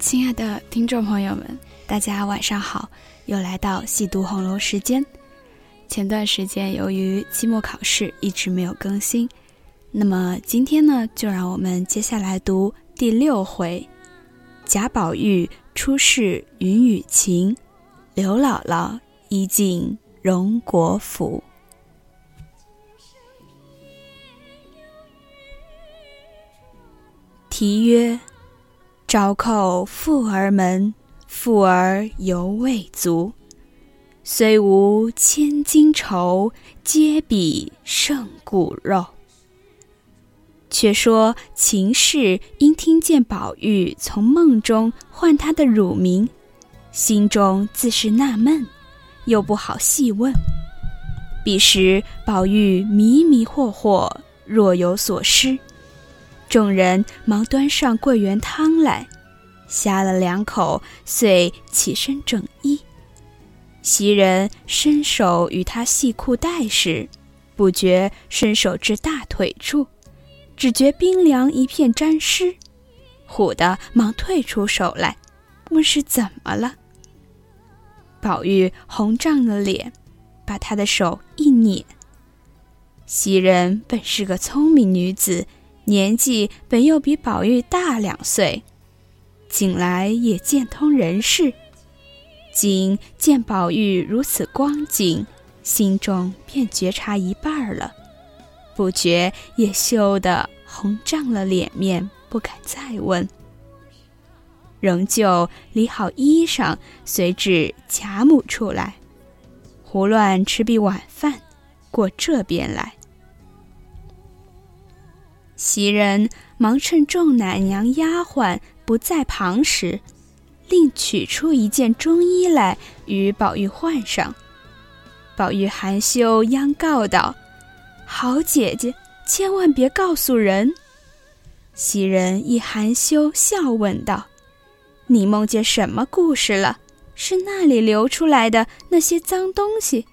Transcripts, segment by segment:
亲爱的听众朋友们，大家晚上好！又来到细读红楼时间。前段时间由于期末考试一直没有更新，那么今天呢，就让我们接下来读第六回：贾宝玉出仕云雨情，刘姥姥一进荣国府。题曰。朝叩妇儿门，妇儿犹未足。虽无千金愁，皆比胜骨肉。却说秦氏因听见宝玉从梦中唤他的乳名，心中自是纳闷，又不好细问。彼时宝玉迷迷惑惑，若有所失。众人忙端上桂圆汤来，呷了两口，遂起身整衣。袭人伸手与他系裤带时，不觉伸手至大腿处，只觉冰凉一片沾湿，唬得忙退出手来，问是怎么了。宝玉红涨了脸，把他的手一捻。袭人本是个聪明女子。年纪本又比宝玉大两岁，近来也见通人事，今见宝玉如此光景，心中便觉察一半了，不觉也羞得红涨了脸面，不敢再问。仍旧理好衣裳，随至贾母处来，胡乱吃毕晚饭，过这边来。袭人忙趁众奶娘丫鬟不在旁时，另取出一件中衣来与宝玉换上。宝玉含羞央告道：“好姐姐，千万别告诉人。”袭人亦含羞笑问道：“你梦见什么故事了？是那里流出来的那些脏东西？”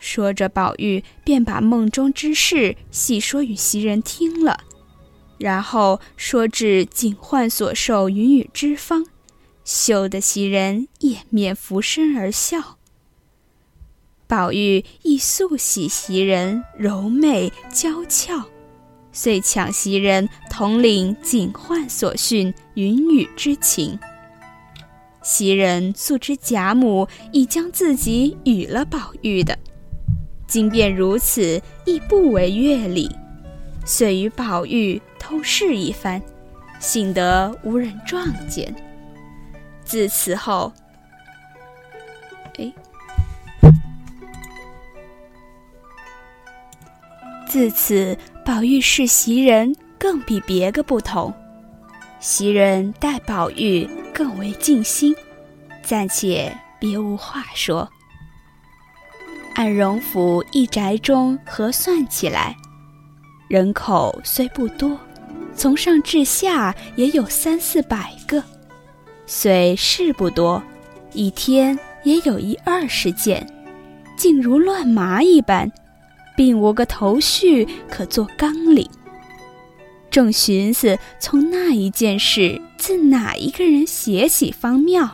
说着，宝玉便把梦中之事细说与袭人听了，然后说至警幻所受云雨之方，羞得袭人掩面拂身而笑。宝玉亦素喜袭人柔媚娇俏，遂抢袭人统领警幻所训云雨之情。袭人素知贾母已将自己与了宝玉的。今便如此，亦不为乐礼，遂与宝玉偷试一番，幸得无人撞见。自此后，哎，自此宝玉视袭人更比别个不同，袭人待宝玉更为尽心，暂且别无话说。按荣府一宅中核算起来，人口虽不多，从上至下也有三四百个；虽事不多，一天也有一二十件，竟如乱麻一般，并无个头绪可做纲领。正寻思从那一件事自哪一个人写起方妙，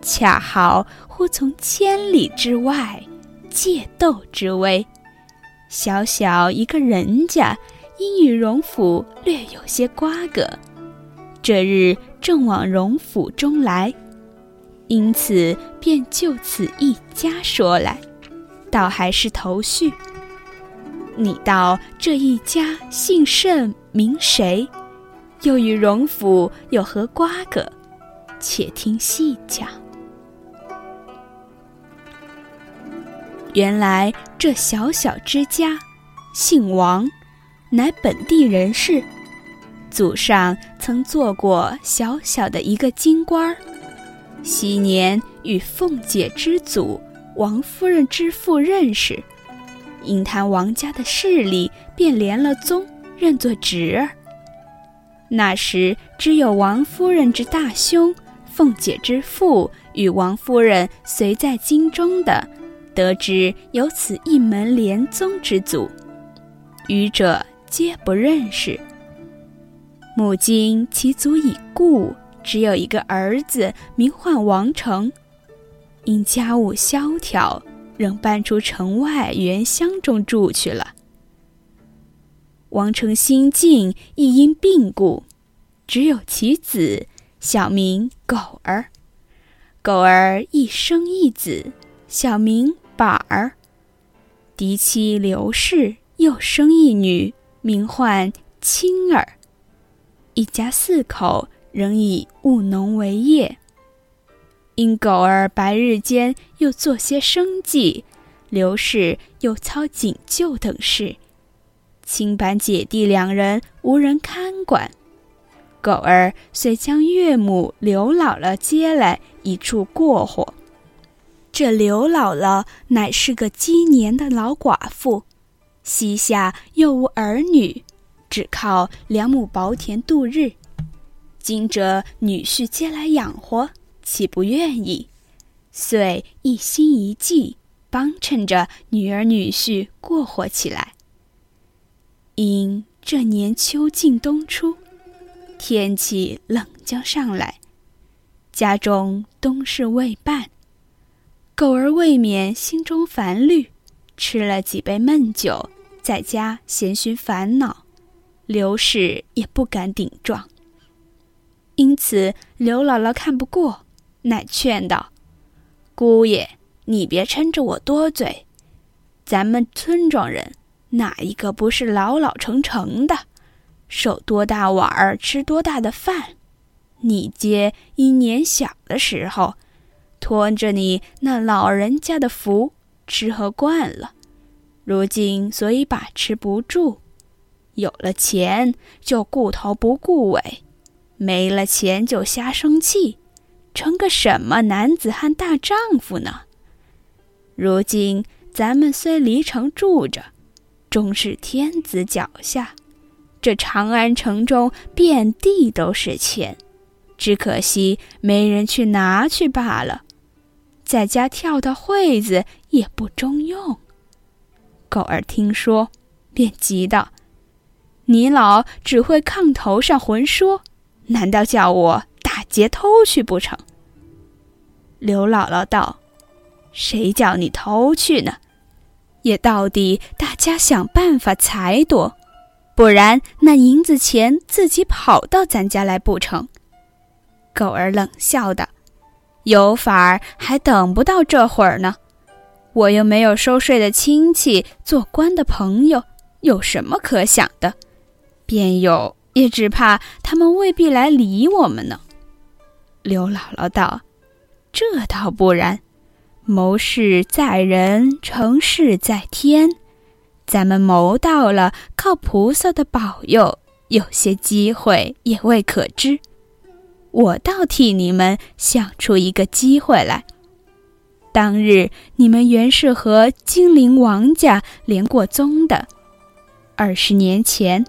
恰好忽从千里之外。借斗之威，小小一个人家，因与荣府略有些瓜葛，这日正往荣府中来，因此便就此一家说来，倒还是头绪。你道这一家姓甚名谁？又与荣府有何瓜葛？且听细讲。原来这小小之家，姓王，乃本地人士，祖上曾做过小小的一个京官儿，昔年与凤姐之祖王夫人之父认识，因谈王家的势力，便连了宗，认作侄儿。那时只有王夫人之大兄凤姐之父与王夫人随在京中的。得知有此一门连宗之祖，愚者皆不认识。母今其祖已故，只有一个儿子，名唤王成，因家务萧条，仍搬出城外原乡中住去了。王成心境亦因病故，只有其子，小名狗儿。狗儿一生一子，小名板儿。嫡妻刘氏又生一女，名唤青儿。一家四口仍以务农为业。因狗儿白日间又做些生计，刘氏又操警救等事。青板姐弟两人无人看管，狗儿遂将岳母刘姥姥接来一处过活。这刘姥姥乃是个积年的老寡妇，膝下又无儿女，只靠两亩薄田度日。今着女婿接来养活，岂不愿意？遂一心一计，帮衬着女儿女婿过活起来。因这年秋尽冬初，天气冷将上来，家中冬事未办，狗儿未免心中烦虑，吃了几杯闷酒，在家闲寻烦恼，刘氏也不敢顶撞。因此刘姥姥看不过，乃劝道：“姑爷，你别撑着我多嘴，咱们村庄人。”哪一个不是老老成成的，受多大碗儿吃多大的饭？你爹因年小的时候，托着你那老人家的福，吃喝惯了，如今所以把持不住。有了钱就顾头不顾尾，没了钱就瞎生气，成个什么男子汉大丈夫呢？如今咱们虽离城住着。终是天子脚下，这长安城中遍地都是钱，只可惜没人去拿去罢了。在家跳的会子也不中用。狗儿听说，便急道：“你老只会炕头上混说，难道叫我打劫偷去不成？”刘姥姥道：“谁叫你偷去呢？”也到底大家想办法才多，不然那银子钱自己跑到咱家来不成？狗儿冷笑道：“有法儿还等不到这会儿呢。我又没有收税的亲戚，做官的朋友，有什么可想的？便有，也只怕他们未必来理我们呢。”刘姥姥道：“这倒不然。”谋事在人，成事在天。咱们谋到了，靠菩萨的保佑，有些机会也未可知。我倒替你们想出一个机会来。当日你们原是和金陵王家连过宗的，二十年前，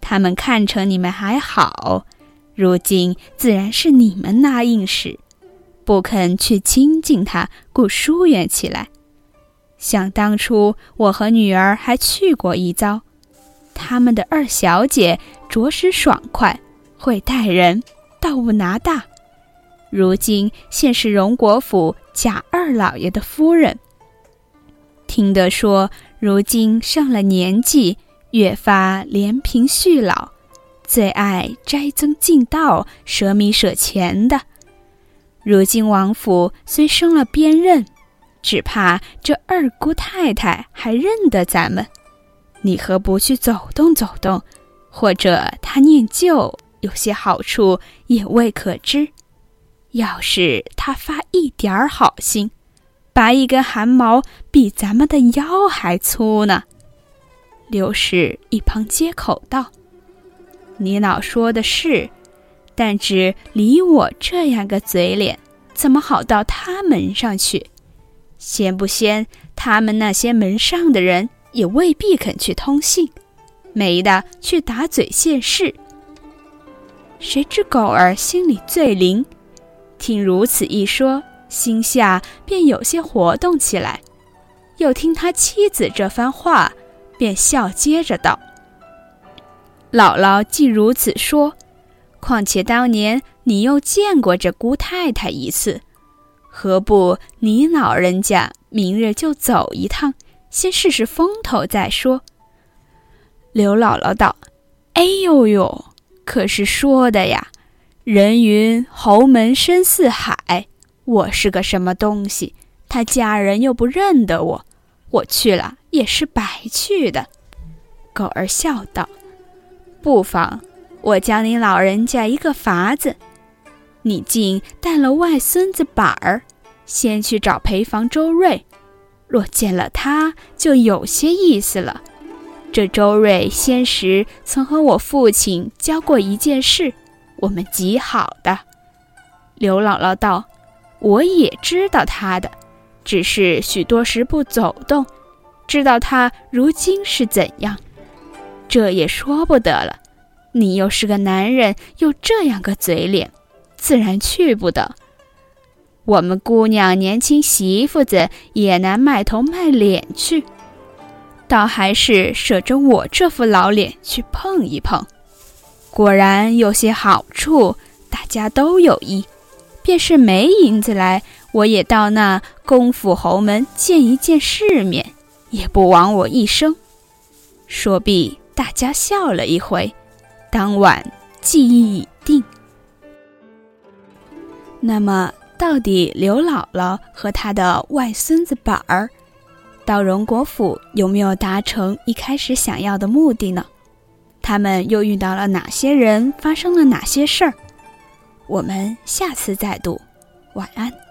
他们看成你们还好，如今自然是你们那应使。不肯去亲近他，故疏远起来。想当初，我和女儿还去过一遭。他们的二小姐着实爽快，会待人，倒不拿大。如今现是荣国府贾二老爷的夫人。听得说，如今上了年纪，越发怜贫恤老，最爱斋僧敬道，舍米舍钱的。如今王府虽升了边任，只怕这二姑太太还认得咱们。你何不去走动走动？或者他念旧有些好处，也未可知。要是他发一点儿好心，拔一根汗毛比咱们的腰还粗呢。刘氏一旁接口道：“你老说的是。”但只理我这样个嘴脸，怎么好到他门上去？先不先，他们那些门上的人也未必肯去通信，没的去打嘴现事。谁知狗儿心里最灵，听如此一说，心下便有些活动起来。又听他妻子这番话，便笑接着道：“姥姥既如此说。”况且当年你又见过这姑太太一次，何不你老人家明日就走一趟，先试试风头再说？”刘姥姥道：“哎呦呦，可是说的呀！人云侯门深似海，我是个什么东西？他家人又不认得我，我去了也是白去的。”狗儿笑道：“不妨，我教您老人家一个法子。你竟带了外孙子板儿，先去找陪房周瑞，若见了他，就有些意思了。”这周瑞先时曾和我父亲交过一件事，我们极好的。刘姥姥道：“我也知道他的，只是许多时不走动，知道他如今是怎样，这也说不得了。你又是个男人，又这样个嘴脸，自然去不得。我们姑娘年轻媳妇子也难卖头卖脸去。”倒还是舍着我这副老脸去碰一碰，果然有些好处，大家都有益。便是没银子来，我也到那功夫侯门见一见世面，也不枉我一生。说毕，大家笑了一回。当晚记忆已定。那么，到底刘姥姥和她的外孙子板儿？到荣国府有没有达成一开始想要的目的呢？他们又遇到了哪些人？发生了哪些事儿？我们下次再读。晚安。